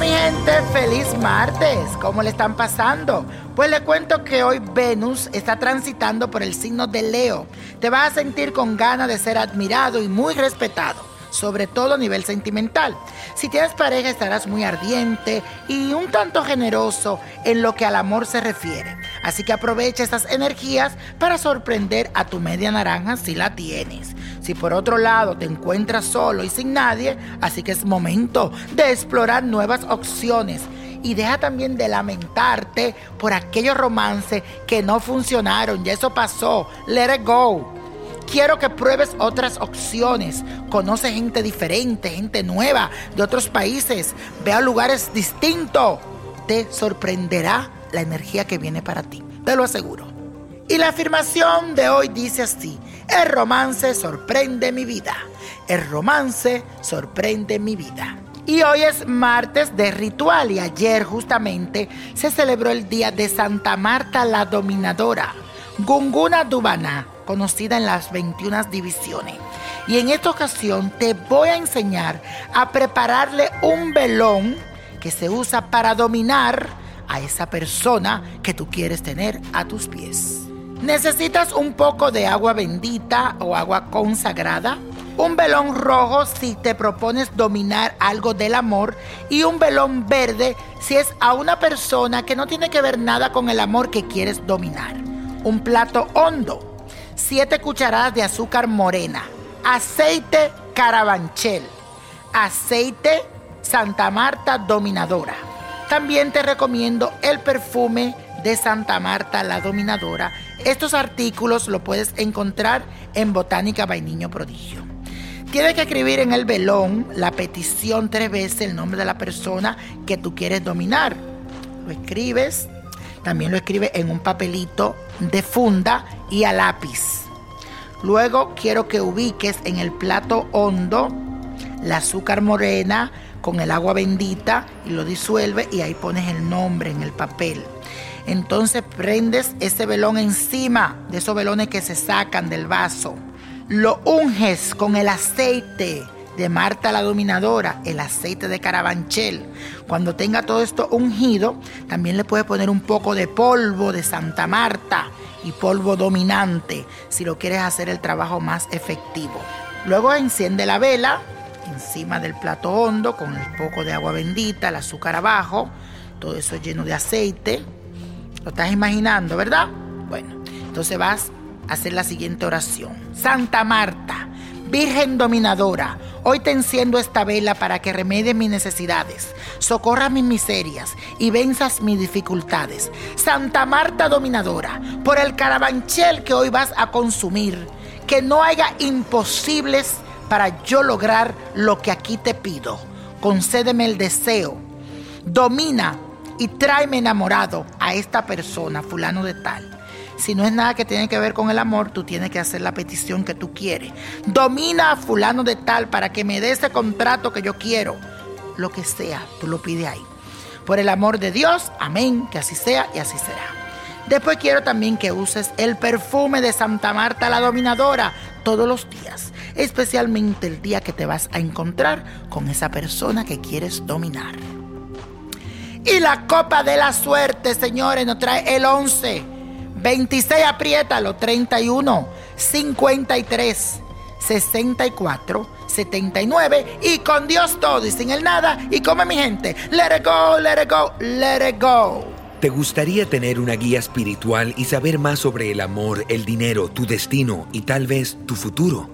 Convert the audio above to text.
mi gente, feliz martes. ¿Cómo le están pasando? Pues le cuento que hoy Venus está transitando por el signo de Leo. Te vas a sentir con ganas de ser admirado y muy respetado sobre todo a nivel sentimental. Si tienes pareja estarás muy ardiente y un tanto generoso en lo que al amor se refiere. Así que aprovecha estas energías para sorprender a tu media naranja si la tienes. Si por otro lado te encuentras solo y sin nadie, así que es momento de explorar nuevas opciones y deja también de lamentarte por aquellos romances que no funcionaron. Y eso pasó. Let it go. Quiero que pruebes otras opciones. Conoce gente diferente, gente nueva de otros países. Ve a lugares distintos. Te sorprenderá la energía que viene para ti. Te lo aseguro. Y la afirmación de hoy dice así. El romance sorprende mi vida. El romance sorprende mi vida. Y hoy es martes de ritual y ayer justamente se celebró el día de Santa Marta la Dominadora, Gunguna Dubana, conocida en las 21 divisiones. Y en esta ocasión te voy a enseñar a prepararle un velón que se usa para dominar a esa persona que tú quieres tener a tus pies. Necesitas un poco de agua bendita o agua consagrada, un velón rojo si te propones dominar algo del amor y un velón verde si es a una persona que no tiene que ver nada con el amor que quieres dominar. Un plato hondo 7 cucharadas de azúcar morena, aceite carabanchel, aceite Santa Marta Dominadora. También te recomiendo el perfume de Santa Marta la Dominadora. Estos artículos lo puedes encontrar en Botánica Vainiño Prodigio. Tienes que escribir en el velón la petición tres veces, el nombre de la persona que tú quieres dominar. Lo escribes, también lo escribes en un papelito de funda y a lápiz. Luego quiero que ubiques en el plato hondo la azúcar morena con el agua bendita y lo disuelve y ahí pones el nombre en el papel. Entonces prendes ese velón encima de esos velones que se sacan del vaso. Lo unges con el aceite de Marta la Dominadora, el aceite de Carabanchel. Cuando tenga todo esto ungido, también le puedes poner un poco de polvo de Santa Marta y polvo dominante si lo quieres hacer el trabajo más efectivo. Luego enciende la vela encima del plato hondo con el poco de agua bendita, el azúcar abajo, todo eso lleno de aceite. Lo estás imaginando, ¿verdad? Bueno, entonces vas a hacer la siguiente oración. Santa Marta, Virgen dominadora, hoy te enciendo esta vela para que remedies mis necesidades, socorras mis miserias y venzas mis dificultades. Santa Marta dominadora, por el carabanchel que hoy vas a consumir, que no haya imposibles para yo lograr lo que aquí te pido. Concédeme el deseo. Domina y tráeme enamorado a esta persona, fulano de tal si no es nada que tiene que ver con el amor, tú tienes que hacer la petición que tú quieres. Domina a fulano de tal para que me dé ese contrato que yo quiero. Lo que sea, tú lo pides ahí. Por el amor de Dios, amén, que así sea y así será. Después quiero también que uses el perfume de Santa Marta la Dominadora todos los días, especialmente el día que te vas a encontrar con esa persona que quieres dominar. Y la copa de la suerte, señores, nos trae el 11. 26, apriétalo, 31, 53, 64, 79 y con Dios todo y sin el nada y come mi gente. Let it go, let it go, let it go. ¿Te gustaría tener una guía espiritual y saber más sobre el amor, el dinero, tu destino y tal vez tu futuro?